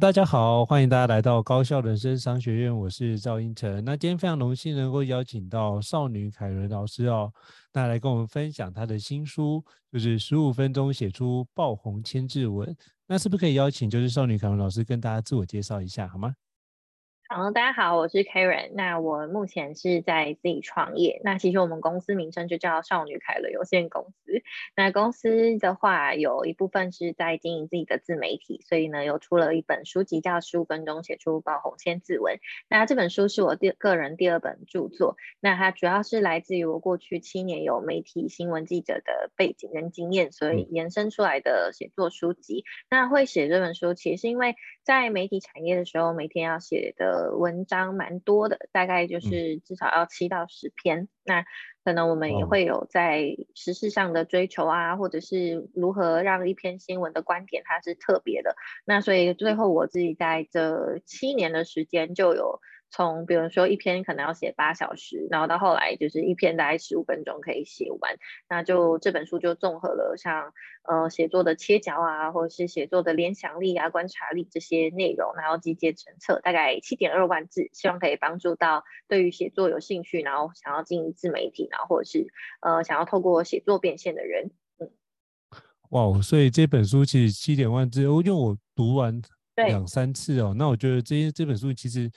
大家好，欢迎大家来到高校人生商学院，我是赵英成。那今天非常荣幸能够邀请到少女凯伦老师哦，那来跟我们分享她的新书，就是十五分钟写出爆红千字文。那是不是可以邀请就是少女凯伦老师跟大家自我介绍一下，好吗？好，大家好，我是 Karen。那我目前是在自己创业。那其实我们公司名称就叫少女凯伦有限公司。那公司的话，有一部分是在经营自己的自媒体，所以呢，有出了一本书籍叫《十五分钟写出爆红千字文》。那这本书是我第个人第二本著作。那它主要是来自于我过去七年有媒体新闻记者的背景跟经验，所以延伸出来的写作书籍。那会写这本书，其实是因为在媒体产业的时候，每天要写的。呃，文章蛮多的，大概就是至少要七到十篇。嗯、那可能我们也会有在时事上的追求啊，或者是如何让一篇新闻的观点它是特别的。那所以最后我自己在这七年的时间就有。从比如说一篇可能要写八小时，然后到后来就是一篇大概十五分钟可以写完，那就这本书就综合了像呃写作的切角啊，或者是写作的联想力啊、观察力这些内容，然后集结成册，大概七点二万字，希望可以帮助到对于写作有兴趣，然后想要经营自媒体，然后或者是呃想要透过写作变现的人。嗯，哇，所以这本书其实七点万字，因为我读完两三次哦，那我觉得这些这本书其实。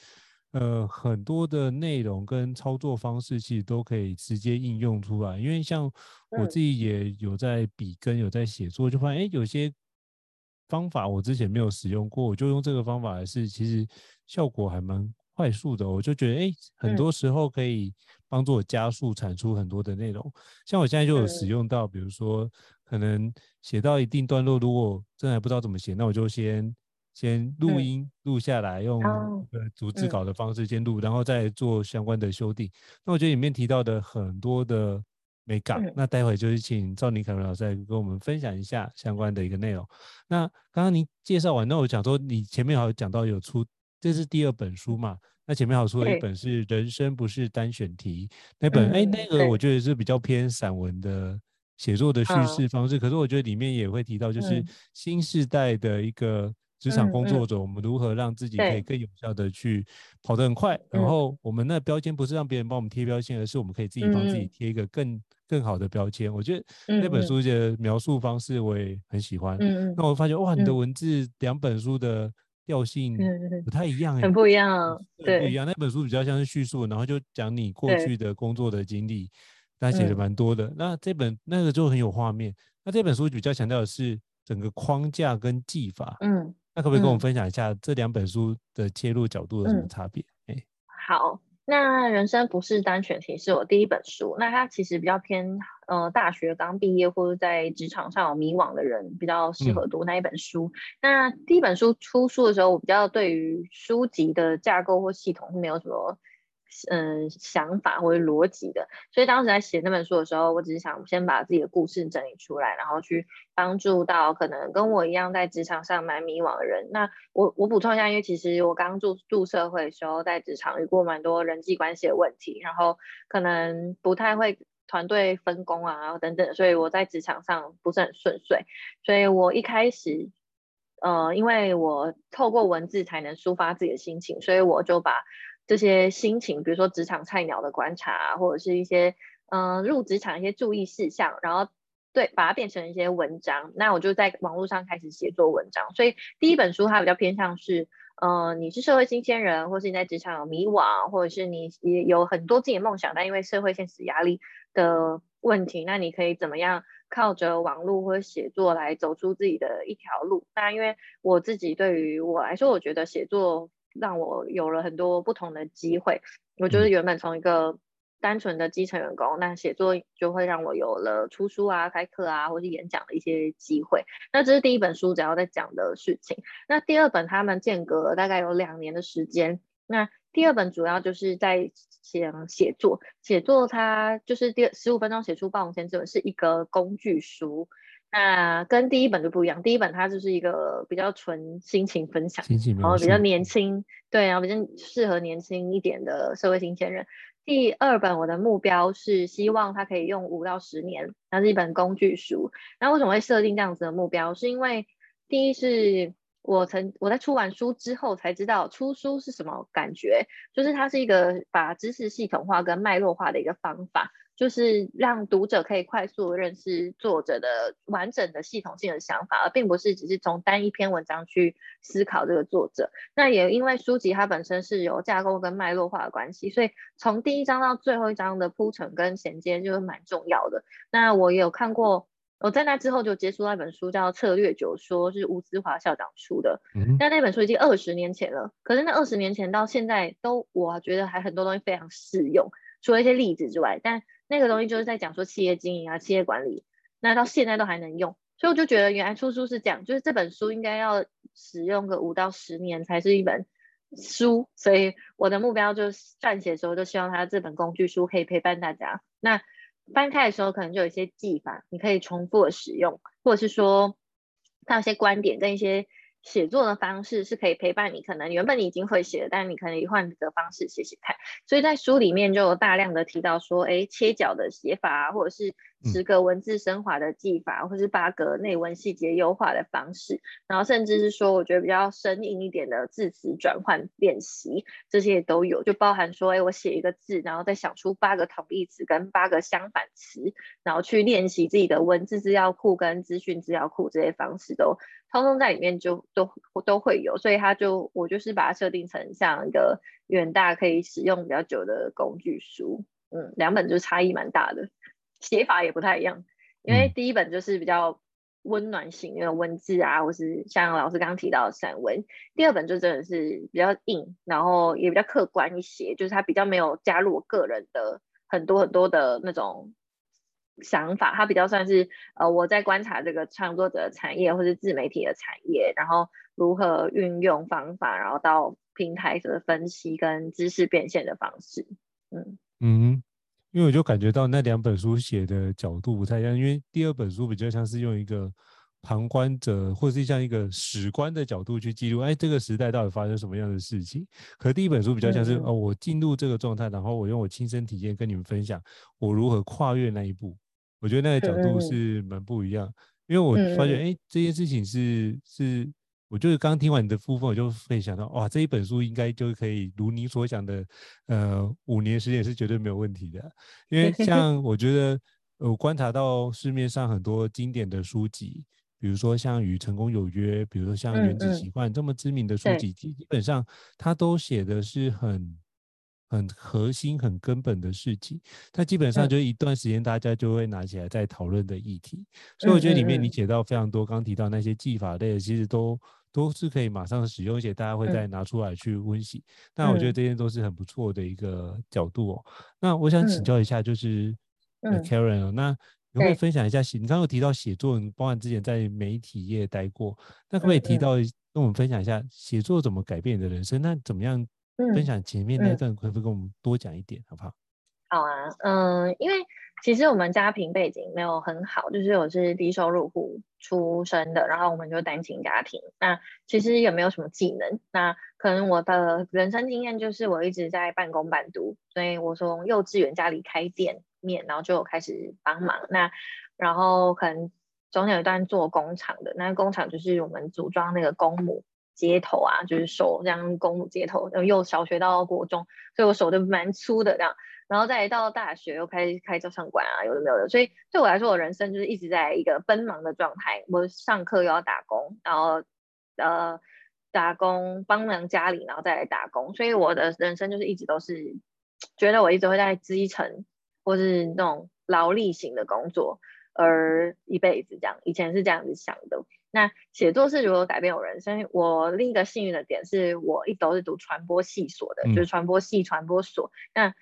呃，很多的内容跟操作方式其实都可以直接应用出来，因为像我自己也有在笔跟，有在写作，就发现哎，有些方法我之前没有使用过，我就用这个方法来试，其实效果还蛮快速的。我就觉得哎，很多时候可以帮助我加速产出很多的内容。像我现在就有使用到，比如说可能写到一定段落，如果真的还不知道怎么写，那我就先。先录音录下来，用呃逐字稿的方式先录，嗯，然后再做相关的修订。那我觉得里面提到的很多的美感，嗯，那待会就是请赵宁凯文老师来跟我们分享一下相关的一个内容。那刚刚您介绍完，那我讲说你前面好像讲到有出，这是第二本书嘛？那前面好像出了一本是《人生不是单选题》，那本哎，那个我觉得是比较偏散文的写作的叙事方式，可是我觉得里面也会提到，就是新时代的一个。职场工作者，我们如何让自己可以更有效的去跑得很快？然后我们那标签不是让别人帮我们贴标签，而是我们可以自己帮自己贴一个更更好的标签。我觉得那本书的描述方式我也很喜欢。那我发现哇，你的文字两本书的调性不太一样，很不一样，对，不一样。那本书比较像是叙述，然后就讲你过去的工作的经历，他写的蛮多的。那这本那个就很有画面。那这本书比较强调的是整个框架跟技法。嗯。那可不可以跟我们分享一下这两本书的切入角度有什么差别？哎、嗯，好，那人生不是单选题是我第一本书，那它其实比较偏呃大学刚毕业或者在职场上有迷惘的人比较适合读那一本书。嗯、那第一本书出书的时候，我比较对于书籍的架构或系统是没有什么。嗯，想法或者逻辑的，所以当时在写那本书的时候，我只是想先把自己的故事整理出来，然后去帮助到可能跟我一样在职场上蛮迷惘的人。那我我补充一下，因为其实我刚入入社会的时候，在职场遇过蛮多人际关系的问题，然后可能不太会团队分工啊等等，所以我在职场上不是很顺遂。所以我一开始，呃，因为我透过文字才能抒发自己的心情，所以我就把。这些心情，比如说职场菜鸟的观察，或者是一些嗯、呃、入职场一些注意事项，然后对把它变成一些文章。那我就在网络上开始写作文章。所以第一本书它比较偏向是，嗯、你是社会新鲜人，或是你在职场有迷惘，或者是你也有很多自己的梦想，但因为社会现实压力的问题，那你可以怎么样靠着网络或者写作来走出自己的一条路？那因为我自己对于我来说，我觉得写作。让我有了很多不同的机会。我就是原本从一个单纯的基层员工，那写作就会让我有了出书啊、开课啊，或是演讲的一些机会。那这是第一本书主要在讲的事情。那第二本他们间隔大概有两年的时间。那第二本主要就是在讲写作，写作它就是第十五分钟写出爆红千字文是一个工具书。那跟第一本就不一样，第一本它就是一个比较纯心情分享，然后比较年轻，对，然后比较适合年轻一点的社会新鲜人。第二本我的目标是希望它可以用五到十年，它是一本工具书。那为什么会设定这样子的目标？是因为第一是我曾我在出完书之后才知道出书是什么感觉，就是它是一个把知识系统化跟脉络化的一个方法。就是让读者可以快速认识作者的完整的系统性的想法，而并不是只是从单一篇文章去思考这个作者。那也因为书籍它本身是有架构跟脉络化的关系，所以从第一章到最后一章的铺陈跟衔接就是蛮重要的。那我也有看过，我在那之后就接触到一本书叫《策略九说》，是吴思华校长出的。嗯，但那本书已经二十年前了，可是那二十年前到现在都，我觉得还很多东西非常适用，除了一些例子之外，但。那个东西就是在讲说企业经营啊、企业管理，那到现在都还能用，所以我就觉得原来出书是这样，就是这本书应该要使用个五到十年才是一本书，所以我的目标就是撰写的时候就希望它这本工具书可以陪伴大家。那翻开的时候可能就有一些技法，你可以重复的使用，或者是说它有些观点跟一些。写作的方式是可以陪伴你，可能原本你已经会写了，但是你可能换个方式写写看。所以在书里面就有大量的提到说，哎，切角的写法啊，或者是十个文字升华的技法，或者是八个内文细节优化的方式，然后甚至是说，我觉得比较生硬一点的字词转换练习，这些都有，就包含说，哎，我写一个字，然后再想出八个同义词跟八个相反词，然后去练习自己的文字资料库跟资讯资料库这些方式都。通通在里面就都都会有，所以他就我就是把它设定成像一个远大可以使用比较久的工具书，嗯，两本就差异蛮大的，写法也不太一样，因为第一本就是比较温暖型的文字啊，或是像老师刚刚提到的散文，第二本就真的是比较硬，然后也比较客观一些，就是它比较没有加入我个人的很多很多的那种。想法，它比较算是呃，我在观察这个创作者产业或是自媒体的产业，然后如何运用方法，然后到平台的分析跟知识变现的方式。嗯嗯，因为我就感觉到那两本书写的角度不太一样，因为第二本书比较像是用一个旁观者或是像一个史观的角度去记录，哎，这个时代到底发生什么样的事情？可是第一本书比较像是、嗯、哦，我进入这个状态，然后我用我亲身体验跟你们分享我如何跨越那一步。我觉得那个角度是蛮不一样，嗯、因为我发觉，哎、嗯，这件事情是是，我就是刚听完你的部分，我就会想到，哇，这一本书应该就可以如你所想的，呃，五年时间是绝对没有问题的。因为像我觉得，我观察到市面上很多经典的书籍，比如说像《与成功有约》，比如说像《原子习惯》这么知名的书籍，基本上它都写的是很。很核心、很根本的事情，它基本上就一段时间，大家就会拿起来在讨论的议题。所以我觉得里面你写到非常多，刚提到那些技法类的，其实都都是可以马上使用，而且大家会再拿出来去温习。那我觉得这些都是很不错的一个角度哦。那我想请教一下，就是 Karen 哦，那你可以分享一下，你刚刚有提到写作，你包含之前在媒体业待过，那可不可以提到跟我们分享一下写作怎么改变你的人生？那怎么样？分享前面那段，可不可以跟我们多讲一点，好不好？好啊，嗯，因为其实我们家庭背景没有很好，就是我是低收入户出生的，然后我们就单亲家庭，那其实也没有什么技能，那可能我的人生经验就是我一直在半工半读，所以我从幼稚园家里开店面，然后就开始帮忙，那然后可能中间有一段做工厂的，那工厂就是我们组装那个公母。接头啊，就是手这样公母接头，然后又小学到国中，所以我手就蛮粗的这样，然后再到大学又开开照相馆啊，有的没有的，所以对我来说，我人生就是一直在一个奔忙的状态。我上课又要打工，然后呃打工帮忙家里，然后再来打工，所以我的人生就是一直都是觉得我一直会在基层或是那种劳力型的工作，而一辈子这样，以前是这样子想的。那写作是如何改变我人生？我另一个幸运的点是我一直都是读传播系所的，嗯、就是传播系传播所。那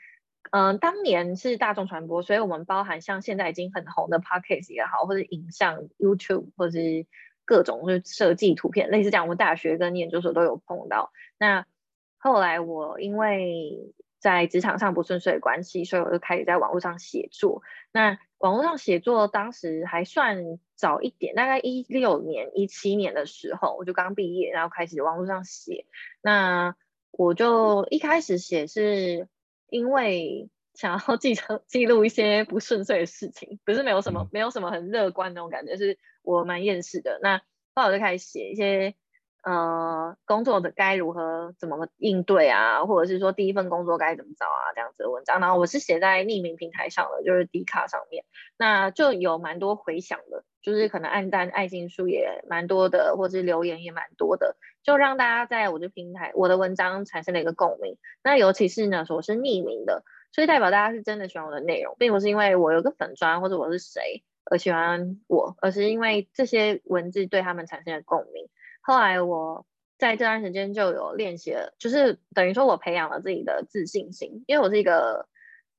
嗯、呃，当年是大众传播，所以我们包含像现在已经很红的 Podcast 也好，或者影像 YouTube，或者是各种就是设计图片，类似这样，我们大学跟研究所都有碰到。那后来我因为在职场上不顺遂的关系，所以我就开始在网络上写作。那网络上写作当时还算早一点，大概一六年、一七年的时候，我就刚毕业，然后开始网络上写。那我就一开始写是因为想要记录记录一些不顺遂的事情，不是没有什么没有什么很乐观那种感觉，是我蛮厌世的。那后来我就开始写一些。呃，工作的该如何怎么应对啊，或者是说第一份工作该怎么找啊，这样子的文章。然后我是写在匿名平台上的，就是 D 卡上面，那就有蛮多回响的，就是可能按赞、爱心数也蛮多的，或者是留言也蛮多的，就让大家在我的平台、我的文章产生了一个共鸣。那尤其是呢，说我是匿名的，所以代表大家是真的喜欢我的内容，并不是因为我有个粉专或者我是谁而喜欢我，而是因为这些文字对他们产生了共鸣。后来我在这段时间就有练习了，就是等于说我培养了自己的自信心，因为我是一个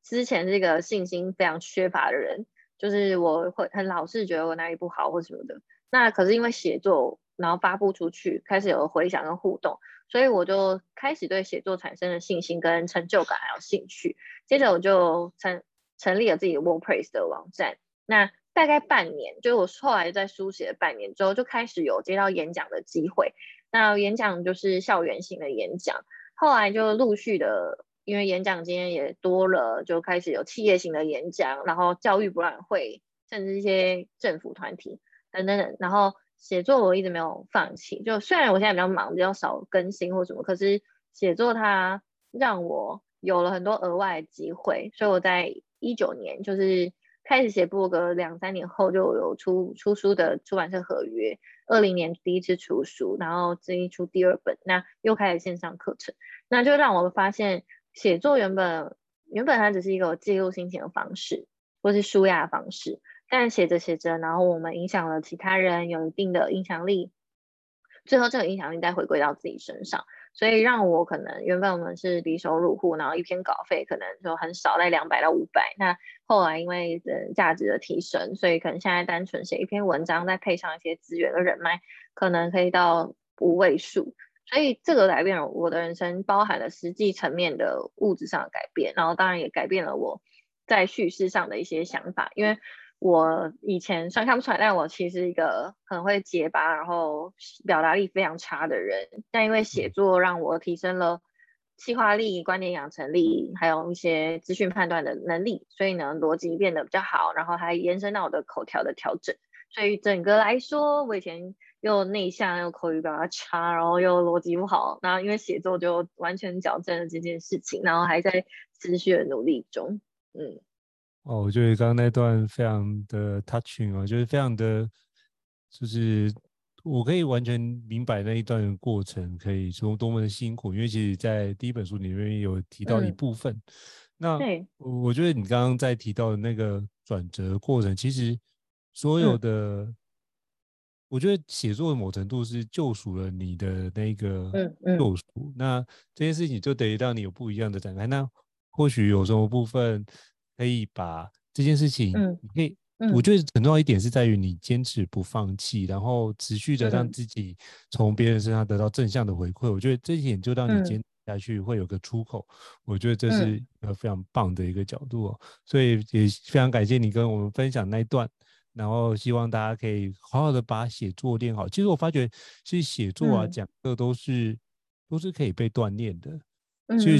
之前这个信心非常缺乏的人，就是我会很老是觉得我哪里不好或什么的。那可是因为写作，然后发布出去，开始有回响跟互动，所以我就开始对写作产生了信心跟成就感还有兴趣。接着我就成成立了自己的 WordPress 的网站。那大概半年，就是我后来在书写半年之后，就开始有接到演讲的机会。那演讲就是校园型的演讲，后来就陆续的，因为演讲经验也多了，就开始有企业型的演讲，然后教育博览会，甚至一些政府团体等等等。然后写作我一直没有放弃，就虽然我现在比较忙，比较少更新或什么，可是写作它让我有了很多额外的机会，所以我在一九年就是。开始写部落格两三年后就有出出书的出版社合约，二零年第一次出书，然后这一出第二本，那又开始线上课程，那就让我发现写作原本原本它只是一个记录心情的方式，或是舒压的方式，但写着写着，然后我们影响了其他人，有一定的影响力，最后这个影响力再回归到自己身上。所以让我可能原本我们是低收入户，然后一篇稿费可能就很少，在两百到五百。那后来因为呃价值的提升，所以可能现在单纯写一篇文章，再配上一些资源的人脉，可能可以到五位数。所以这个改变了我的人生，包含了实际层面的物质上的改变，然后当然也改变了我在叙事上的一些想法，因为。我以前虽然看不出来，但我其实一个很会结巴，然后表达力非常差的人。但因为写作让我提升了气化力、观点养成力，还有一些资讯判断的能力，所以呢，逻辑变得比较好，然后还延伸到我的口条的调整。所以整个来说，我以前又内向又口语表达差，然后又逻辑不好，然后因为写作就完全矫正了这件事情，然后还在持续的努力中，嗯。哦，我觉得刚刚那段非常的 touching 哦，就是非常的，就是我可以完全明白那一段的过程，可以说多么的辛苦，因为其实，在第一本书里面有提到一部分。嗯、那我觉得你刚刚在提到的那个转折过程，其实所有的，嗯、我觉得写作的某程度是救赎了你的那个救赎。那这件事情就等于让你有不一样的展开。那或许有什么部分？可以把这件事情，你可以，我觉得很重要一点是在于你坚持不放弃，然后持续的让自己从别人身上得到正向的回馈。我觉得这一点就让你坚持下去会有个出口。我觉得这是一个非常棒的一个角度哦。所以也非常感谢你跟我们分享那一段，然后希望大家可以好好的把写作练好。其实我发觉，其实写作啊、讲课都是都是可以被锻炼的。所以。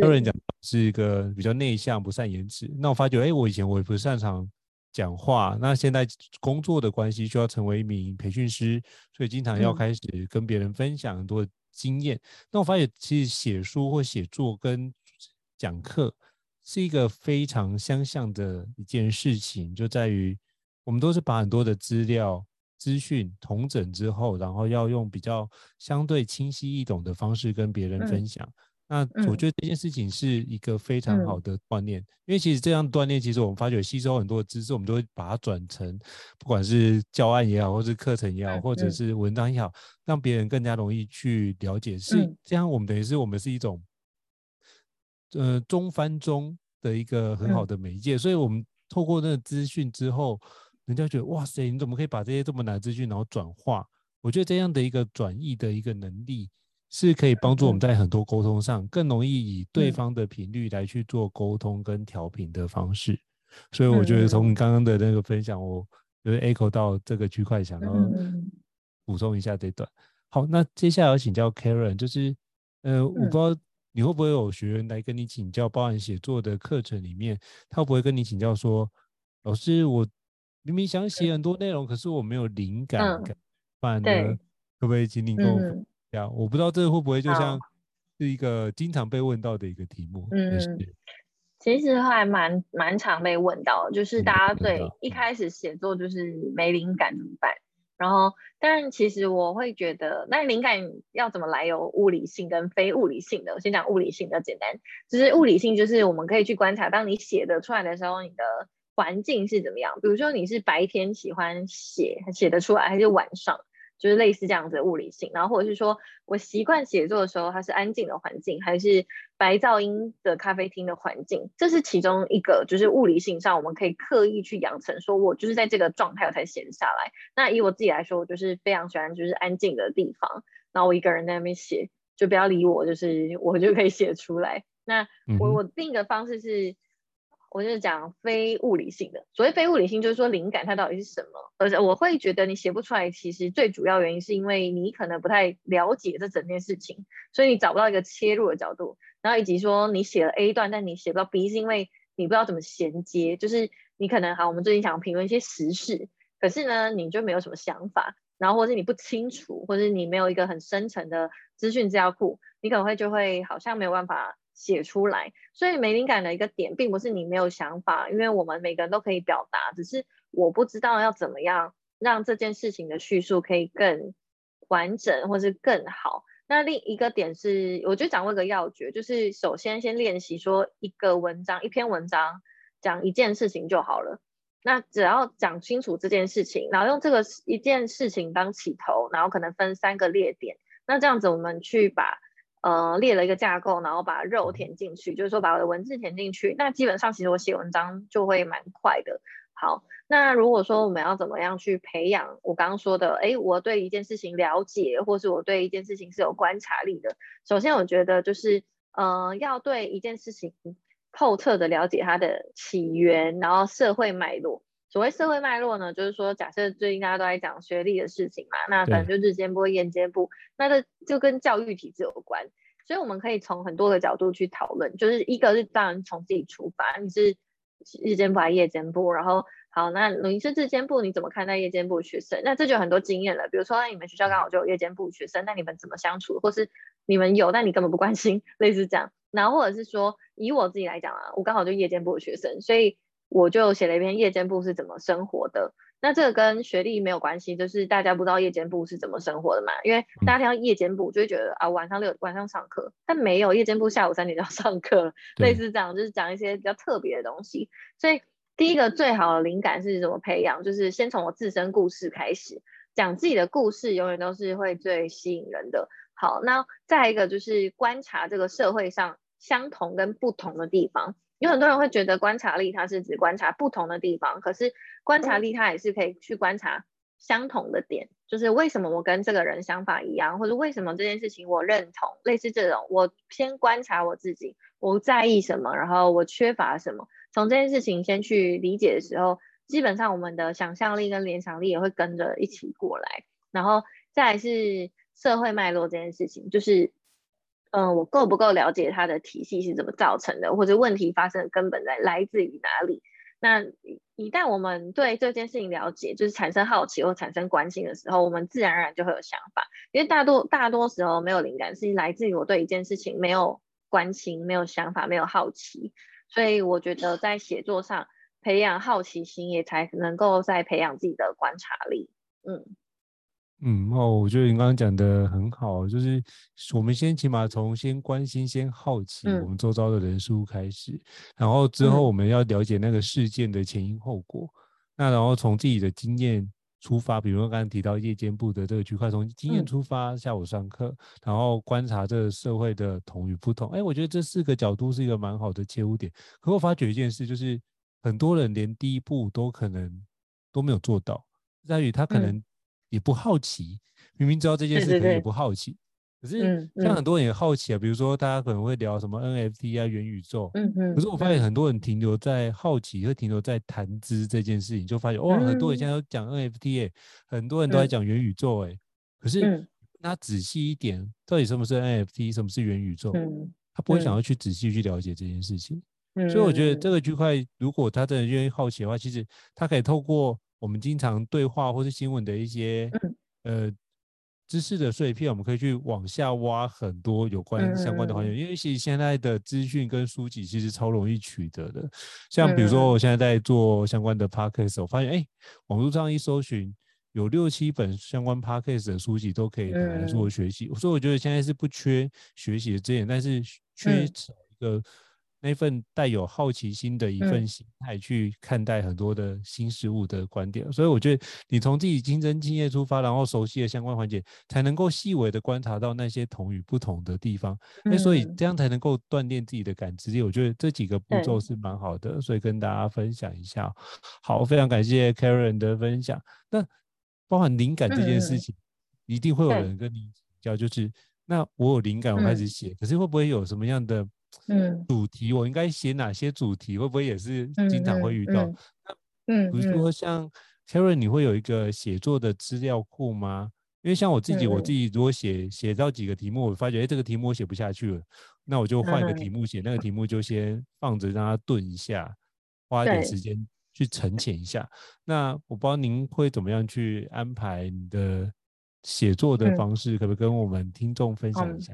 有人讲是一个比较内向、不善言辞。那我发觉，哎，我以前我也不擅长讲话。那现在工作的关系，需要成为一名培训师，所以经常要开始跟别人分享很多经验。嗯、那我发现，其实写书或写作跟讲课是一个非常相像的一件事情，就在于我们都是把很多的资料、资讯统整之后，然后要用比较相对清晰易懂的方式跟别人分享。嗯那我觉得这件事情是一个非常好的锻炼，嗯、因为其实这样锻炼，其实我们发觉吸收很多的知识，我们都会把它转成，不管是教案也好，或是课程也好，或者是文章也好，让别人更加容易去了解。是这样，我们等于是我们是一种，呃，中翻中，的一个很好的媒介，嗯、所以我们透过那个资讯之后，人家觉得哇塞，你怎么可以把这些这么难的资讯然后转化？我觉得这样的一个转译的一个能力，是可以帮助我们在很多沟通上更容易以对方的频率来去做沟通跟调频的方式。所以我觉得从你刚刚的那个分享，我就是 echo 到这个区块，想要补充一下这段。好，那接下来要请教 Karen，就是呃，我不知道你会不会有学员来跟你请教，包含写作的课程里面，他会不会跟你请教说，老师，我明明想写很多内容，可是我没有灵感，怎么办呢？可不可以请你跟我分享？我不知道这个会不会就像是一个经常被问到的一个题目。嗯，其实还蛮蛮常被问到，就是大家对一开始写作就是没灵感怎么办？然后，但其实我会觉得，那灵感要怎么来？有物理性跟非物理性的。我先讲物理性比较简单，就是物理性就是我们可以去观察，当你写的出来的时候，你的环境是怎么样。比如说你是白天喜欢写，写得出来，还是晚上？就是类似这样子的物理性，然后或者是说我习惯写作的时候，它是安静的环境，还是白噪音的咖啡厅的环境，这是其中一个，就是物理性上我们可以刻意去养成，说我就是在这个状态我才写下来。那以我自己来说，我就是非常喜欢就是安静的地方，然后我一个人在那边写，就不要理我，就是我就可以写出来。那我我另一个方式是。我就是讲非物理性的，所谓非物理性，就是说灵感它到底是什么？而且我会觉得你写不出来，其实最主要原因是因为你可能不太了解这整件事情，所以你找不到一个切入的角度。然后以及说你写了 A 段，但你写不到 B，是因为你不知道怎么衔接。就是你可能好，我们最近想评论一些时事，可是呢，你就没有什么想法，然后或者是你不清楚，或者是你没有一个很深层的资讯资料库，你可能会就会好像没有办法。写出来，所以没灵感的一个点，并不是你没有想法，因为我们每个人都可以表达，只是我不知道要怎么样让这件事情的叙述可以更完整，或是更好。那另一个点是，我就掌握一个要诀，就是首先先练习说一个文章，一篇文章讲一件事情就好了。那只要讲清楚这件事情，然后用这个一件事情当起头，然后可能分三个列点，那这样子我们去把。呃，列了一个架构，然后把肉填进去，就是说把我的文字填进去。那基本上其实我写文章就会蛮快的。好，那如果说我们要怎么样去培养我刚刚说的，哎，我对一件事情了解，或是我对一件事情是有观察力的。首先，我觉得就是呃，要对一件事情透彻的了解它的起源，然后社会脉络。所谓社会脉络呢，就是说，假设最近大家都在讲学历的事情嘛，那反正就日间部、夜间部，那这就跟教育体制有关，所以我们可以从很多个角度去讨论。就是一个是当然从自己出发，你是日间部还是夜间部？然后好，那你是日间部，你怎么看待夜间部学生？那这就有很多经验了。比如说，你们学校刚好就有夜间部学生，那你们怎么相处？或是你们有，但你根本不关心，类似这样。然后或者是说，以我自己来讲啊，我刚好就夜间部的学生，所以。我就写了一篇夜间部是怎么生活的，那这个跟学历没有关系，就是大家不知道夜间部是怎么生活的嘛，因为大家听到夜间部就会觉得啊，晚上六晚上上课，但没有，夜间部下午三点就要 上课了，类似这样，就是讲一些比较特别的东西。所以第一个最好的灵感是怎么培养，就是先从我自身故事开始，讲自己的故事永远都是会最吸引人的。好，那再一个就是观察这个社会上相同跟不同的地方。有很多人会觉得观察力它是指观察不同的地方，可是观察力它也是可以去观察相同的点，就是为什么我跟这个人想法一样，或者为什么这件事情我认同，类似这种，我先观察我自己，我在意什么，然后我缺乏什么，从这件事情先去理解的时候，基本上我们的想象力跟联想力也会跟着一起过来，然后再来是社会脉络这件事情，就是。嗯，我够不够了解它的体系是怎么造成的，或者问题发生的根本在来自于哪里？那一旦我们对这件事情了解，就是产生好奇或产生关心的时候，我们自然而然就会有想法。因为大多大多时候没有灵感，是来自于我对一件事情没有关心、没有想法、没有好奇。所以我觉得在写作上培养好奇心，也才能够再培养自己的观察力。嗯。嗯哦，我觉得你刚刚讲的很好，就是我们先起码从先关心、先好奇我们周遭的人事物开始，嗯、然后之后我们要了解那个事件的前因后果，嗯、那然后从自己的经验出发，比如说刚刚提到夜间部的这个区块，从经验出发，下午上课，然后观察这个社会的同与不同。哎，我觉得这四个角度是一个蛮好的切入点。可我发觉一件事，就是很多人连第一步都可能都没有做到，在于他可能也不好奇，明明知道这件事，可能也不好奇。可是，像很多人也好奇啊，比如说大家可能会聊什么 NFT 啊、元宇宙，嗯嗯。可是我发现很多人停留在好奇，会停留在谈资这件事情，就发现哇，很多人现在都讲 NFT 哎，很多人都在讲元宇宙哎。可是，他仔细一点，到底什么是 NFT，什么是元宇宙？他不会想要去仔细去了解这件事情。所以我觉得这个区块，如果他真的愿意好奇的话，其实他可以透过我们经常对话或是新闻的一些呃。知识的碎片，我们可以去往下挖很多有关相关的环节，因为其实现在的资讯跟书籍其实超容易取得的。像比如说，我现在在做相关的 podcast，我发现哎，网络上一搜寻，有六七本相关 podcast 的书籍都可以来做学习。所以我觉得现在是不缺学习的资源，但是缺少一个。那份带有好奇心的一份心态去看待很多的新事物的观点，所以我觉得你从自己亲身经验出发，然后熟悉的相关环节，才能够细微的观察到那些同与不同的地方。那所以这样才能够锻炼自己的感知力。我觉得这几个步骤是蛮好的，所以跟大家分享一下。好，非常感谢 Karen 的分享。那包含灵感这件事情，一定会有人跟你请教，就是那我有灵感，我开始写，可是会不会有什么样的？嗯，主题我应该写哪些主题？会不会也是经常会遇到？嗯，嗯，比如说像 Karen，你会有一个写作的资料库吗？因为像我自己，我自己如果写写到几个题目，我发觉哎，这个题目我写不下去了，那我就换一个题目写，那个题目就先放着让它顿一下，花一点时间去沉潜一下。那我不知道您会怎么样去安排你的写作的方式，可不可以跟我们听众分享一下？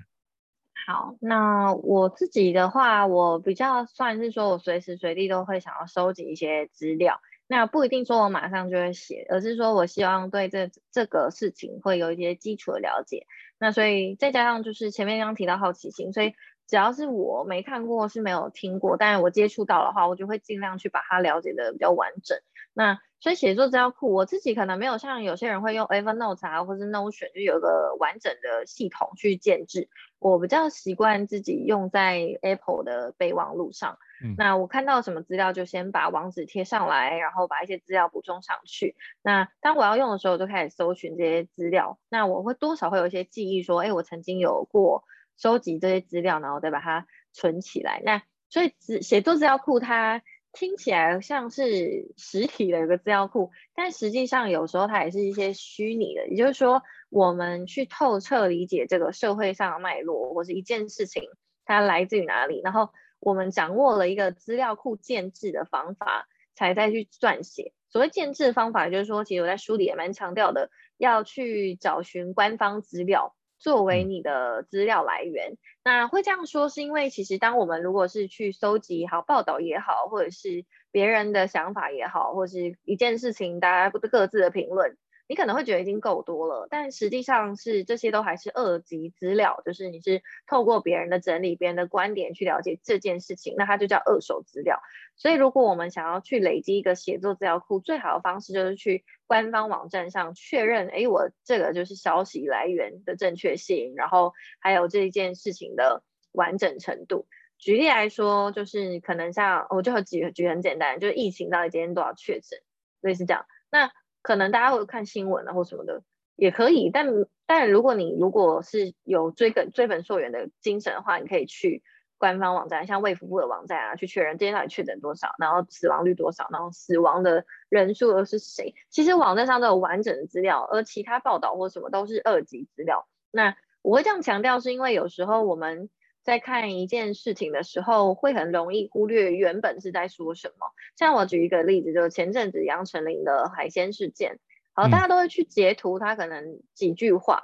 好，那我自己的话，我比较算是说，我随时随地都会想要收集一些资料。那不一定说我马上就会写，而是说我希望对这这个事情会有一些基础的了解。那所以再加上就是前面刚提到好奇心，所以只要是我没看过是没有听过，但是我接触到的话，我就会尽量去把它了解的比较完整。那所以写作资料库，我自己可能没有像有些人会用 Evernote 啊，或是 Notion，就有个完整的系统去建置。我比较习惯自己用在 Apple 的备忘录上。嗯。那我看到什么资料，就先把网址贴上来，然后把一些资料补充上去。那当我要用的时候，就开始搜寻这些资料。那我会多少会有一些记忆，说，哎，我曾经有过收集这些资料，然后再把它存起来。那所以写作资料库它。听起来像是实体的一个资料库，但实际上有时候它也是一些虚拟的。也就是说，我们去透彻理解这个社会上的脉络，或是一件事情它来自于哪里，然后我们掌握了一个资料库建置的方法，才再去撰写。所谓建置的方法，就是说，其实我在书里也蛮强调的，要去找寻官方资料。作为你的资料来源，那会这样说，是因为其实当我们如果是去搜集好报道也好，或者是别人的想法也好，或者是一件事情大家各自的评论。你可能会觉得已经够多了，但实际上是这些都还是二级资料，就是你是透过别人的整理、别人的观点去了解这件事情，那它就叫二手资料。所以，如果我们想要去累积一个写作资料库，最好的方式就是去官方网站上确认，哎，我这个就是消息来源的正确性，然后还有这一件事情的完整程度。举例来说，就是可能像我就举举很简单，就是疫情到底今天多少确诊，类似这样，那。可能大家会看新闻啊或什么的也可以，但但如果你如果是有追本追本溯源的精神的话，你可以去官方网站，像卫福部的网站啊，去确认今天到底确诊多少，然后死亡率多少，然后死亡的人数又是谁。其实网站上都有完整的资料，而其他报道或什么都是二级资料。那我会这样强调，是因为有时候我们。在看一件事情的时候，会很容易忽略原本是在说什么。像我举一个例子，就是前阵子杨丞琳的海鲜事件，好，大家都会去截图他可能几句话，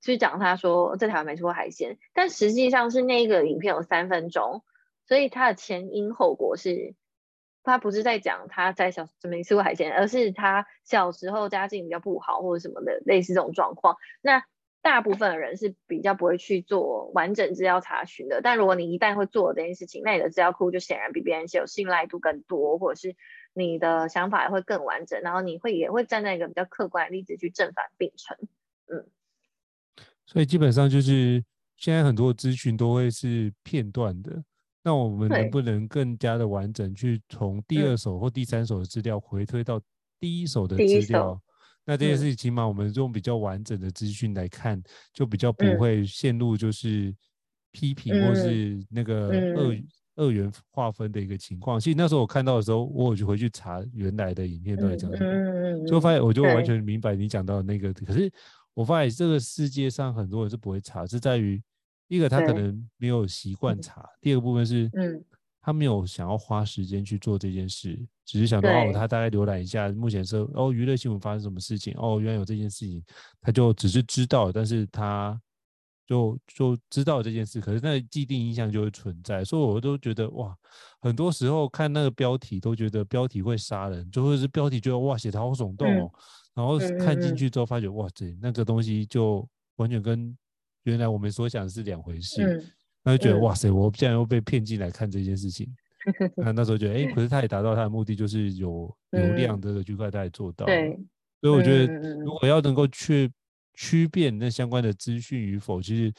去讲他说这台湾没吃过海鲜，但实际上是那个影片有三分钟，所以他的前因后果是，他不是在讲他在小怎么没吃过海鲜，而是他小时候家境比较不好或者什么的类似这种状况。那大部分的人是比较不会去做完整资料查询的。但如果你一旦会做这件事情，那你的资料库就显然比别人有信赖度更多，或者是你的想法也会更完整，然后你会也会站在一个比较客观的例子去正反并陈。嗯，所以基本上就是现在很多资讯都会是片段的。那我们能不能更加的完整，去从第二手或第三手的资料回推到第一手的资料？那这件事情起码我们用比较完整的资讯来看，就比较不会陷入就是批评或是那个二二元划分的一个情况。其实那时候我看到的时候，我就回去查原来的影片都在讲什么，就发现我就完全明白你讲到的那个。可是我发现这个世界上很多人是不会查，是在于。一个他可能没有习惯查，第二个部分是，嗯，他没有想要花时间去做这件事，嗯、只是想到哦，他大概浏览一下目前是哦娱乐新闻发生什么事情，哦原来有这件事情，他就只是知道，但是他就就知道这件事，可是那既定印象就会存在，所以我都觉得哇，很多时候看那个标题都觉得标题会杀人，就会是标题觉得哇写得好耸动哦，嗯、然后看进去之后发觉哇这那个东西就完全跟。原来我们所想的是两回事，那、嗯、就觉得、嗯、哇塞，我竟然又被骗进来看这件事情。那那时候觉得，哎、欸，可是他也达到他的目的，就是有 流量的区块，他也做到。对、嗯，所以我觉得，如果要能够去区辨那相关的资讯与否，其实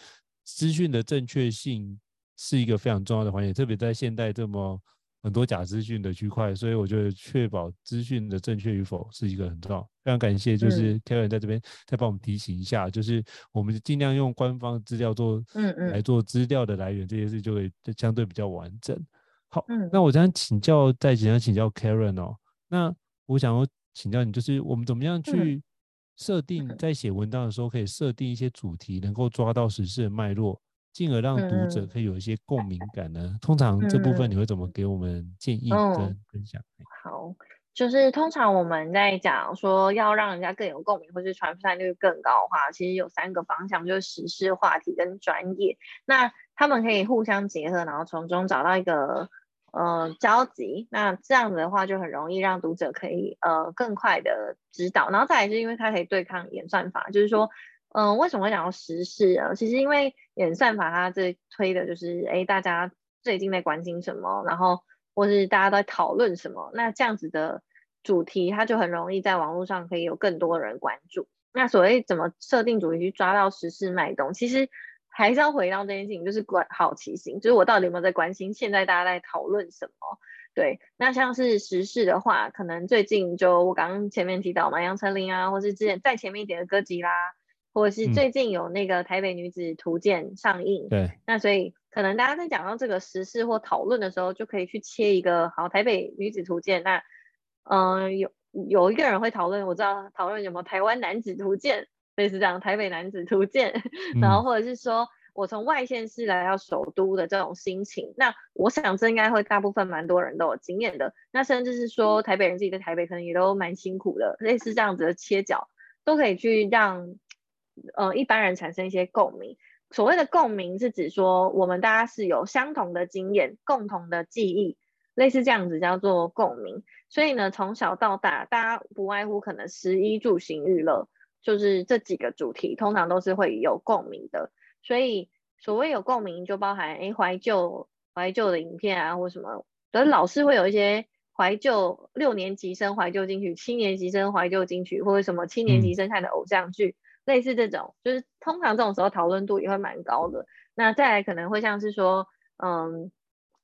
资讯的正确性是一个非常重要的环节，特别在现代这么。很多假资讯的区块，所以我觉得确保资讯的正确与否是一个很重要。非常感谢，就是 Karen 在这边再帮我们提醒一下，嗯、就是我们尽量用官方资料做，嗯嗯，来做资料的来源，这些事就会相对比较完整。好，嗯、那我想请教，再想请教 Karen 哦，那我想要请教你，就是我们怎么样去设定，在写文章的时候，可以设定一些主题，能够抓到时事的脉络。进而让读者可以有一些共鸣感呢？嗯、通常这部分你会怎么给我们建议跟分享？嗯、好，就是通常我们在讲说要让人家更有共鸣，或是传播率更高的话，其实有三个方向，就是时事、话题跟专业。那他们可以互相结合，然后从中找到一个呃交集。那这样子的话，就很容易让读者可以呃更快的知道。然后再来是因为它可以对抗演算法，就是说。嗯，为什么会讲到时事啊？其实因为演算法它这推的就是，哎，大家最近在关心什么，然后或是大家都在讨论什么，那这样子的主题，它就很容易在网络上可以有更多人关注。那所谓怎么设定主题去抓到时事脉动，其实还是要回到这件事情，就是关好奇心，就是我到底有没有在关心现在大家在讨论什么？对，那像是时事的话，可能最近就我刚刚前面提到嘛，杨丞琳啊，或是之前再前面一点的歌吉拉。或者是最近有那个台北女子图鉴上映，嗯、对，那所以可能大家在讲到这个时事或讨论的时候，就可以去切一个好台北女子图鉴。那嗯、呃，有有一个人会讨论，我知道讨论有没有台湾男子图鉴，类似这样台北男子图鉴，嗯、然后或者是说我从外县市来到首都的这种心情。那我想这应该会大部分蛮多人都有经验的。那甚至是说台北人自己在台北可能也都蛮辛苦的，类似这样子的切角都可以去让。呃，一般人产生一些共鸣。所谓的共鸣是指说，我们大家是有相同的经验、共同的记忆，类似这样子叫做共鸣。所以呢，从小到大，大家不外乎可能食衣住行娱乐，就是这几个主题，通常都是会有共鸣的。所以所谓有共鸣，就包含诶怀旧、怀旧的影片啊，或什么。可是老师会有一些怀旧，六年级生怀旧金曲，七年级生怀旧金曲，或者什么七年级生看的偶像剧。嗯类似这种，就是通常这种时候讨论度也会蛮高的。那再来可能会像是说，嗯，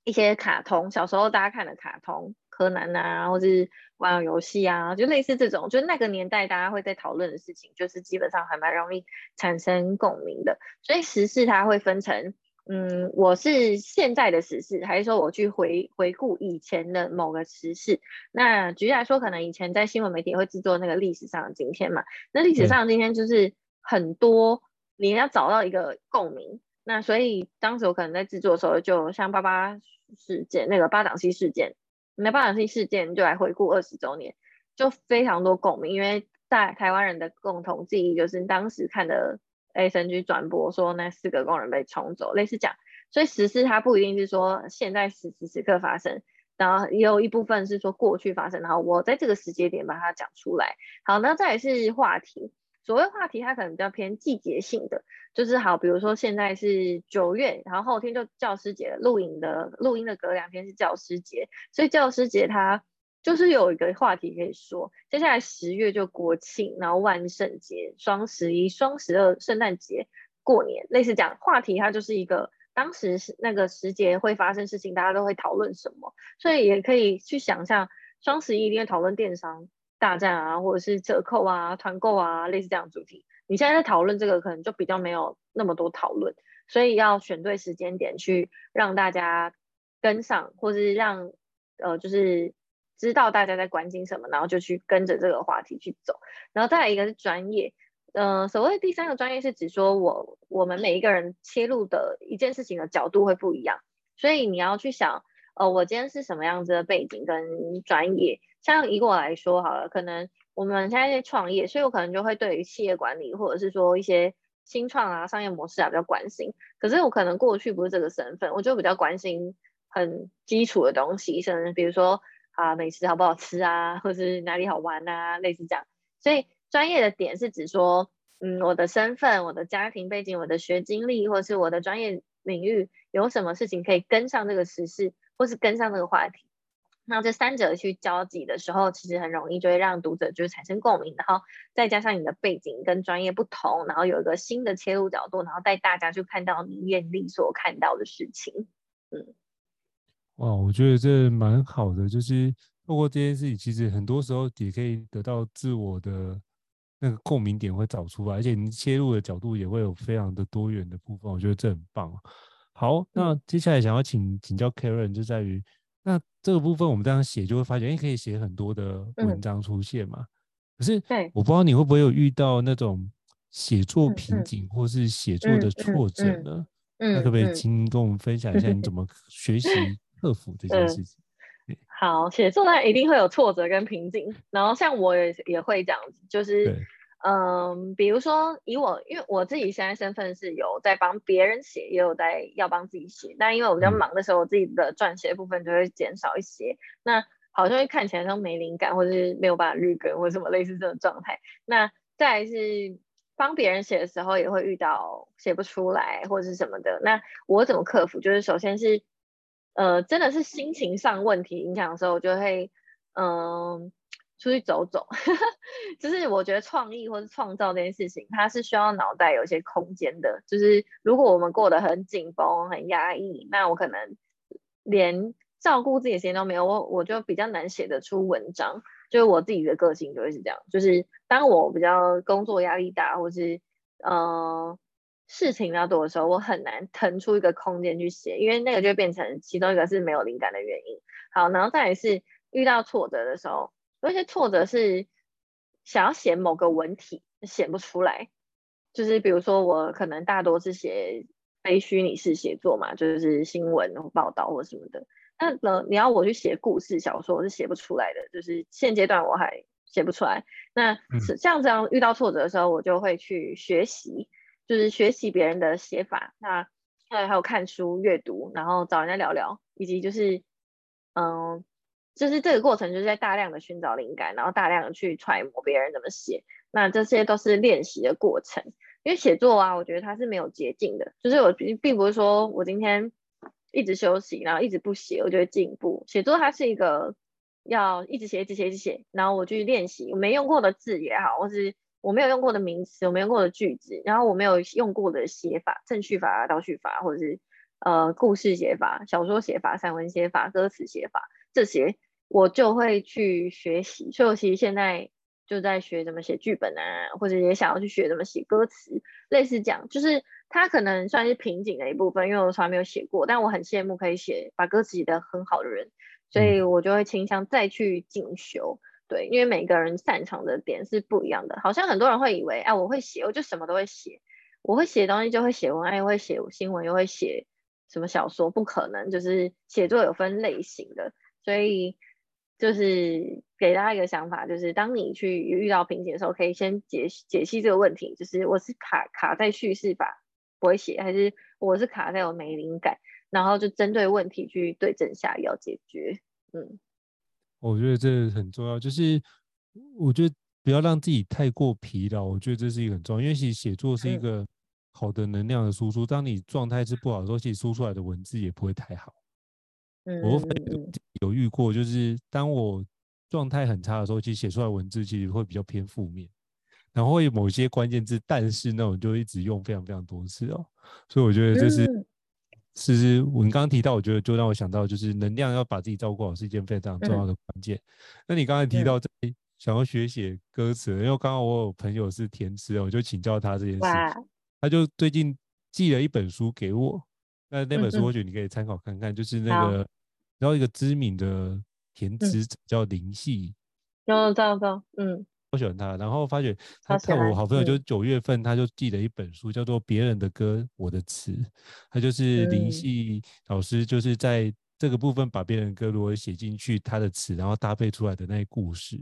一些卡通，小时候大家看的卡通，柯南啊，或者是玩游戏啊，就类似这种，就那个年代大家会在讨论的事情，就是基本上还蛮容易产生共鸣的。所以时事它会分成，嗯，我是现在的时事，还是说我去回回顾以前的某个时事？那举例来说，可能以前在新闻媒体会制作那个历史上的今天嘛，那历史上的今天就是。很多你要找到一个共鸣，那所以当时我可能在制作的时候，就像八八事件那个巴掌溪事件，那巴掌溪事件就来回顾二十周年，就非常多共鸣，因为在台湾人的共同记忆就是当时看的 SNG 转播说那四个工人被冲走，类似讲，所以时事它不一定是说现在此时此刻发生，然后也有一部分是说过去发生，然后我在这个时间点把它讲出来。好，那再来是话题。所谓话题，它可能比较偏季节性的，就是好，比如说现在是九月，然后后天就教师节，录影的录音的隔两天是教师节，所以教师节它就是有一个话题可以说。接下来十月就国庆，然后万圣节、双十一、双十二、圣诞节、过年，类似这样话题，它就是一个当时是那个时节会发生事情，大家都会讨论什么，所以也可以去想象双十一一定会讨论电商。大战啊，或者是折扣啊、团购啊，类似这样主题。你现在在讨论这个，可能就比较没有那么多讨论，所以要选对时间点去让大家跟上，或是让呃，就是知道大家在关心什么，然后就去跟着这个话题去走。然后再来一个是专业，呃，所谓第三个专业是指说我我们每一个人切入的一件事情的角度会不一样，所以你要去想，呃，我今天是什么样子的背景跟专业。像以我来说好了，可能我们现在在创业，所以我可能就会对于企业管理或者是说一些新创啊、商业模式啊比较关心。可是我可能过去不是这个身份，我就比较关心很基础的东西，甚至比如说啊美食好不好吃啊，或是哪里好玩啊，类似这样。所以专业的点是指说，嗯，我的身份、我的家庭背景、我的学经历，或是我的专业领域有什么事情可以跟上这个时事，或是跟上这个话题。那这三者去交集的时候，其实很容易就会让读者就产生共鸣，然后再加上你的背景跟专业不同，然后有一个新的切入角度，然后带大家去看到你眼里所看到的事情。嗯，哇，我觉得这蛮好的，就是透过这件事情，其实很多时候也可以得到自我的那个共鸣点会找出来，而且你切入的角度也会有非常的多元的部分，我觉得这很棒。好，那接下来想要请请教 Karen 就在于。那这个部分我们这样写就会发现，哎，可以写很多的文章出现嘛。嗯、可是，我不知道你会不会有遇到那种写作瓶颈或是写作的挫折呢？嗯，那可不可以请你跟我们分享一下你怎么 学习克服这件事情？嗯、好，写作呢一定会有挫折跟瓶颈，然后像我也也会这样子，就是。嗯，比如说以我，因为我自己现在身份是有在帮别人写，也有在要帮自己写。但因为我比较忙的时候，我自己的撰写部分就会减少一些。那好像会看起来像没灵感，或者是没有办法日更，或者什么类似这种状态。那再来是帮别人写的时候，也会遇到写不出来或者是什么的。那我怎么克服？就是首先是呃，真的是心情上问题影响的时候，我就会嗯。出去走走，就是我觉得创意或是创造这件事情，它是需要脑袋有一些空间的。就是如果我们过得很紧绷、很压抑，那我可能连照顾自己的时间都没有，我我就比较难写得出文章。就是我自己的个性就会是这样，就是当我比较工作压力大，或是呃事情要多的时候，我很难腾出一个空间去写，因为那个就变成其中一个是没有灵感的原因。好，然后再来是遇到挫折的时候。有些挫折是想要写某个文体写不出来，就是比如说我可能大多是写非虚拟式写作嘛，就是新闻报道或什么的。那呢，你要我去写故事小说，我是写不出来的，就是现阶段我还写不出来。那像这样遇到挫折的时候，我就会去学习，就是学习别人的写法。那还有看书阅读，然后找人家聊聊，以及就是嗯。就是这个过程，就是在大量的寻找灵感，然后大量的去揣摩别人怎么写，那这些都是练习的过程。因为写作啊，我觉得它是没有捷径的，就是我并并不是说我今天一直休息，然后一直不写，我就会进步。写作它是一个要一直写、一直写、一直写，然后我去练习我没用过的字也好，或是我没有用过的名词，我没用过的句子，然后我没有用过的写法，正序法、倒序法，或者是呃故事写法、小说写法、散文写法、歌词写法这些。我就会去学习，所以我其实现在就在学怎么写剧本啊，或者也想要去学怎么写歌词，类似讲，就是它可能算是瓶颈的一部分，因为我从来没有写过，但我很羡慕可以写把歌词写得很好的人，所以我就会倾向再去进修，对，因为每个人擅长的点是不一样的，好像很多人会以为，哎，我会写，我就什么都会写，我会写东西就会写文案，又会写新闻，又会写什么小说，不可能，就是写作有分类型的，所以。就是给大家一个想法，就是当你去遇到瓶颈的时候，可以先解解析这个问题，就是我是卡卡在叙事法不会写，还是我是卡在我没灵感，然后就针对问题去对症下药解决。嗯，我觉得这很重要，就是我觉得不要让自己太过疲劳，我觉得这是一个很重要，因为其实写作是一个好的能量的输出。当你状态是不好的时候，其实输出来的文字也不会太好。嗯，我有遇过，就是当我状态很差的时候，其实写出来的文字其实会比较偏负面，然后会有某些关键字，但是那种就一直用非常非常多次哦。所以我觉得这是，其实我刚刚提到，我觉得就让我想到，就是能量要把自己照顾好是一件非常重要的关键。那你刚才提到在。想要学写歌词，因为刚刚我有朋友是填词，我就请教他这件事。他就最近寄了一本书给我，那那本书或许你可以参考看看，嗯、就是那个然后一个知名的填词叫林夕。有有有，嗯，我喜欢他。然后发觉他看我好朋友，就九月份他就寄了一本书，叫做《别人的歌，我的词》，他就是林夕老师，就是在这个部分把别人的歌如果写进去，他的词，然后搭配出来的那些故事。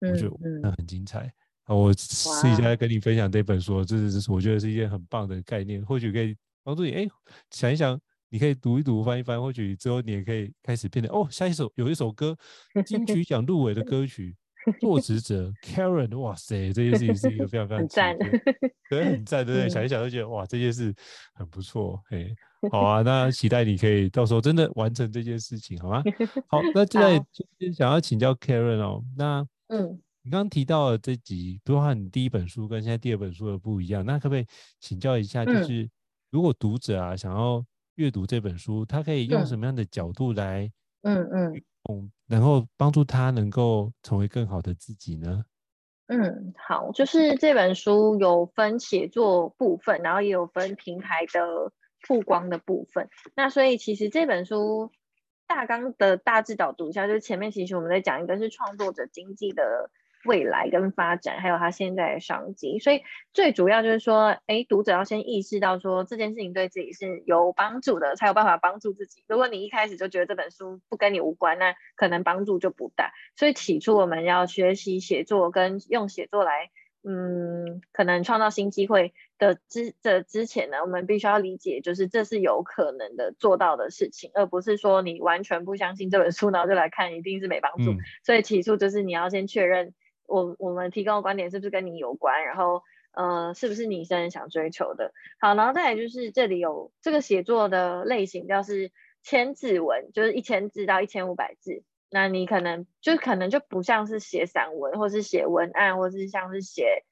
我觉得那很精彩，嗯嗯、我试一下跟你分享这本书，这是我觉得是一件很棒的概念，或许可以帮助你。哎，想一想，你可以读一读，翻一翻，或许之后你也可以开始变得哦。下一首有一首歌，金曲奖入围的 歌曲，作词者 Karen，哇塞，这件事情是一个非常非常赞的，对，很赞，对不对？嗯、想一想就觉得哇，这件事很不错，嘿，好啊，那期待你可以到时候真的完成这件事情，好吗？好，那 现在就是想要请教 Karen 哦，那。嗯，你刚刚提到的这集，比如说你第一本书跟现在第二本书的不一样，那可不可以请教一下，就是如果读者啊想要阅读这本书，他可以用什么样的角度来，嗯嗯，嗯，然后帮助他能够成为更好的自己呢？嗯，好，就是这本书有分写作部分，然后也有分平台的曝光的部分，那所以其实这本书。大纲的大致导读一下，就是前面其实我们在讲一个是创作者经济的未来跟发展，还有他现在的商机。所以最主要就是说，哎，读者要先意识到说这件事情对自己是有帮助的，才有办法帮助自己。如果你一开始就觉得这本书不跟你无关，那可能帮助就不大。所以起初我们要学习写作，跟用写作来。嗯，可能创造新机会的之的之前呢，我们必须要理解，就是这是有可能的做到的事情，而不是说你完全不相信这本书，然后就来看，一定是没帮助。嗯、所以起初就是你要先确认我我们提供的观点是不是跟你有关，然后呃是不是你真的想追求的。好，然后再来就是这里有这个写作的类型，叫是千字文，就是一千字到一千五百字。那你可能就可能就不像是写散文，或是写文案，或是像是写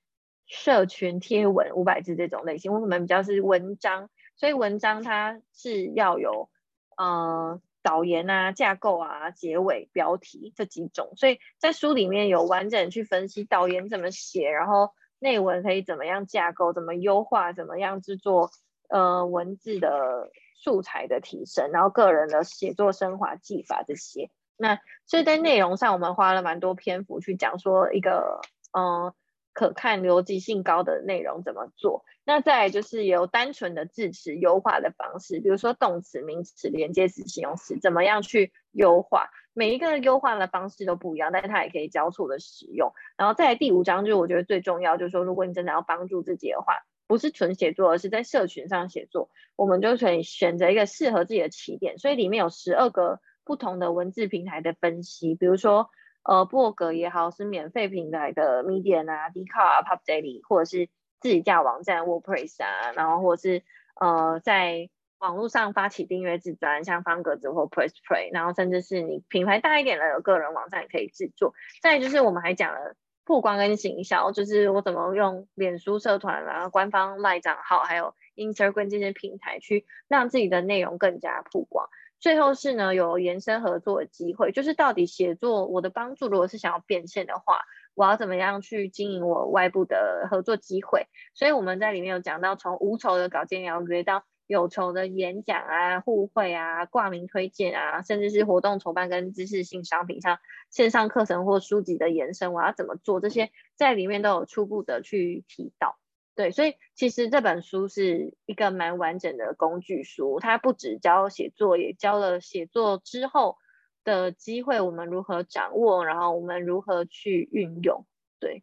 社群贴文五百字这种类型，我们比较是文章，所以文章它是要有呃导言啊、架构啊、结尾、标题这几种，所以在书里面有完整去分析导言怎么写，然后内文可以怎么样架构、怎么优化、怎么样制作呃文字的素材的提升，然后个人的写作升华技法这些。那所以在内容上，我们花了蛮多篇幅去讲说一个嗯可看逻辑性高的内容怎么做。那再来就是由单纯的字词优化的方式，比如说动词、名词、连接词、形容词，怎么样去优化？每一个优化的方式都不一样，但是它也可以交错的使用。然后在第五章，就是我觉得最重要，就是说如果你真的要帮助自己的话，不是纯写作，而是在社群上写作，我们就可以选择一个适合自己的起点。所以里面有十二个。不同的文字平台的分析，比如说，呃，部落格也好，是免费平台的 Medium 啊、d c a r 啊、PopDaily，或者是自己架网站 WordPress 啊，然后或者是呃，在网络上发起订阅制专，像方格子或 PressPlay，然后甚至是你品牌大一点的有个人网站可以制作。再就是我们还讲了曝光跟行销，就是我怎么用脸书社团啊、官方赖账号，还有 Instagram 这些平台去让自己的内容更加曝光。最后是呢，有延伸合作的机会，就是到底写作我的帮助，如果是想要变现的话，我要怎么样去经营我外部的合作机会？所以我们在里面有讲到，从无酬的稿件邀约到有酬的演讲啊、互惠啊、挂名推荐啊，甚至是活动筹办跟知识性商品，像线上课程或书籍的延伸，我要怎么做？这些在里面都有初步的去提到。对，所以其实这本书是一个蛮完整的工具书，它不只教写作，也教了写作之后的机会，我们如何掌握，然后我们如何去运用。对，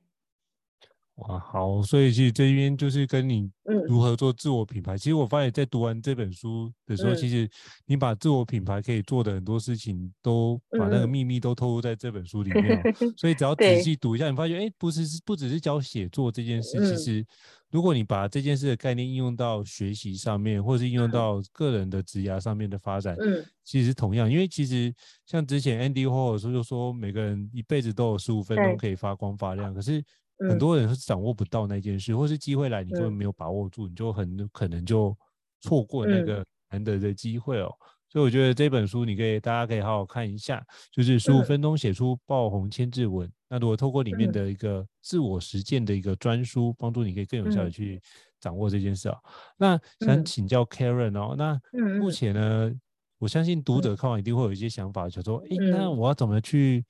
哇，好，所以其实这边就是跟你如何做自我品牌。嗯、其实我发现，在读完这本书的时候，嗯、其实你把自我品牌可以做的很多事情，都把那个秘密都透露在这本书里面。嗯、所以只要仔细读一下，你发现，哎，不是，不只是教写作这件事，嗯、其实如果你把这件事的概念应用到学习上面，或是应用到个人的职涯上面的发展，嗯，其实同样，因为其实像之前 Andy Hall 说就说，每个人一辈子都有十五分钟可以发光发亮，可是。很多人是掌握不到那件事，嗯、或是机会来，你就没有把握住，嗯、你就很可能就错过那个难得的机会哦。嗯、所以我觉得这本书你可以，大家可以好好看一下，就是十五分钟写出爆红千字文。嗯、那如果透过里面的一个自我实践的一个专书，帮助你可以更有效的去掌握这件事啊、哦。那想请教 Karen 哦，那目前呢，我相信读者看完一定会有一些想法，想说，哎，那我要怎么去？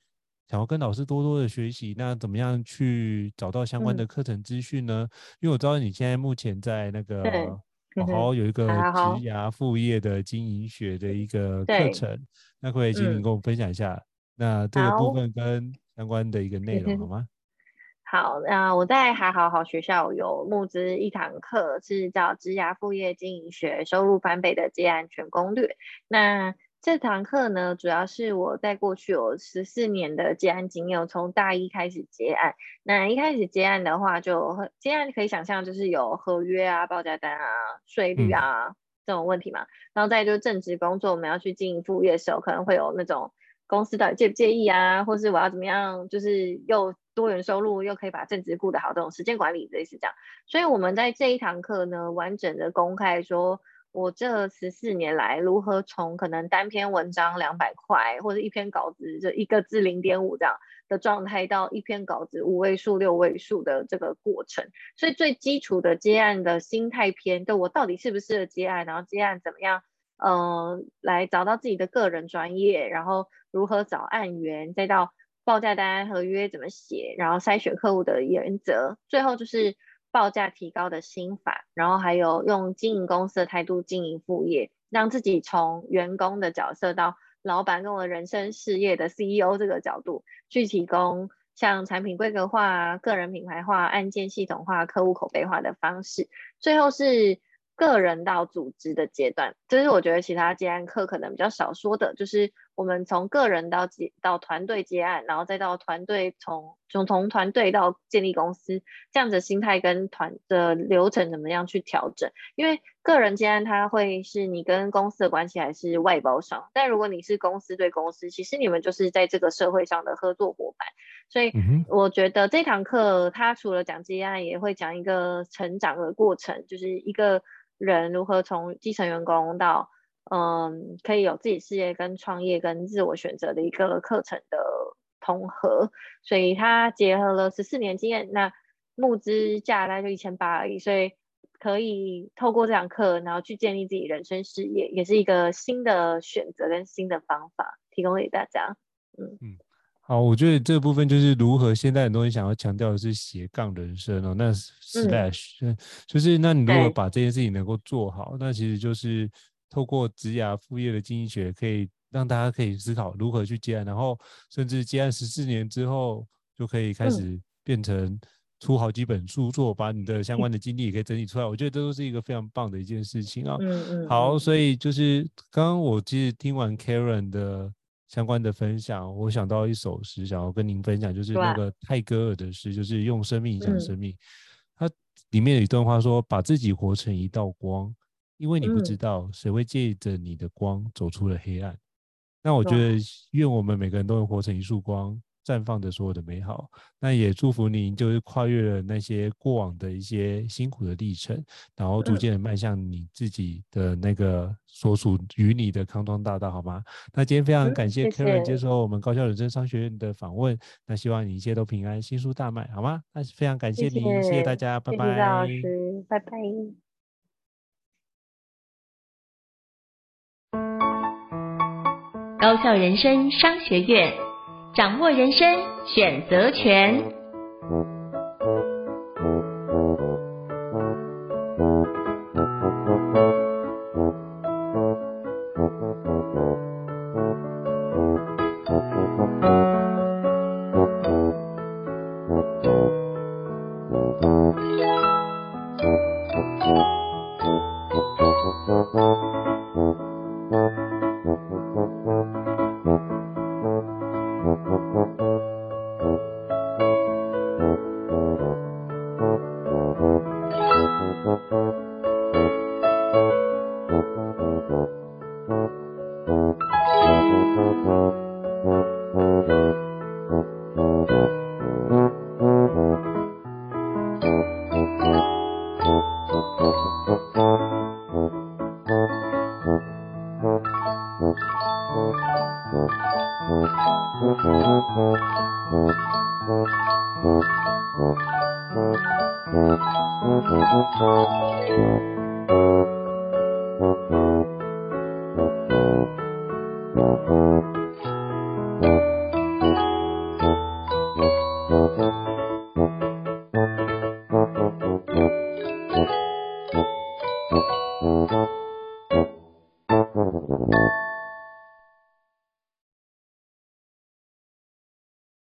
想要跟老师多多的学习，那怎么样去找到相关的课程资讯呢？嗯、因为我知道你现在目前在那个好好有一个职涯副业的经营学的一个课程，那可，可以请你跟我分享一下，嗯、那这个部分跟相关的一个内容好吗？好，那我在还好好学校有募资一堂课，是叫职涯副业经营学，收入翻倍的接案全攻略。那这堂课呢，主要是我在过去有十四年的接案经验，从大一开始接案。那一开始接案的话就，就接案可以想象就是有合约啊、报价单啊、税率啊、嗯、这种问题嘛。然后再就是正职工作，我们要去经营副业的时候，可能会有那种公司到底介不介意啊，或是我要怎么样，就是又多元收入，又可以把正职顾得好，这种时间管理类似这样。所以我们在这一堂课呢，完整的公开说。我这十四年来，如何从可能单篇文章两百块，或者一篇稿子就一个字零点五这样的状态，到一篇稿子五位数、六位数的这个过程。所以最基础的接案的心态篇，就我到底适不适合接案，然后接案怎么样，呃，来找到自己的个人专业，然后如何找案源，再到报价单、合约怎么写，然后筛选客户的原则，最后就是。报价提高的心法，然后还有用经营公司的态度经营副业，让自己从员工的角色到老板跟我人生事业的 CEO 这个角度去提供像产品规格化、个人品牌化、案件系统化、客户口碑化的方式，最后是。个人到组织的阶段，这是我觉得其他接案课可能比较少说的，就是我们从个人到接到团队接案，然后再到团队从从从团队到建立公司，这样子的心态跟团的流程怎么样去调整？因为个人接案它会是你跟公司的关系还是外包商，但如果你是公司对公司，其实你们就是在这个社会上的合作伙伴。所以我觉得这堂课它除了讲接案，也会讲一个成长的过程，就是一个。人如何从基层员工到嗯，可以有自己事业跟创业跟自我选择的一个课程的统合，所以它结合了十四年经验，那募资价大概就一千八而已，所以可以透过这堂课，然后去建立自己人生事业，也是一个新的选择跟新的方法，提供给大家。嗯嗯。好，我觉得这部分就是如何现在很多人想要强调的是斜杠人生哦，那 slash、嗯、就是那你如果把这件事情能够做好，那其实就是透过职涯副业的经营学，可以让大家可以思考如何去接案，然后甚至接案十四年之后就可以开始变成出好几本书，做把你的相关的经历也可以整理出来。我觉得这都是一个非常棒的一件事情啊。嗯嗯。好，所以就是刚刚我其实听完 Karen 的。相关的分享，我想到一首诗，想要跟您分享，就是那个泰戈尔的诗，就是用生命影响生命。它里面有一段话说：“把自己活成一道光，因为你不知道谁会借着你的光走出了黑暗。”那我觉得，愿我们每个人都能活成一束光。绽放着所有的美好，那也祝福您，就是跨越了那些过往的一些辛苦的历程，然后逐渐的迈向你自己的那个所属于你的康庄大道，好吗？那今天非常感谢 Karen 接受我们高校人生商学院的访问，那希望你一切都平安，新书大卖，好吗？那非常感谢您，谢谢，谢谢大家，拜拜。谢谢老师，拜拜。高校人生商学院。掌握人生选择权。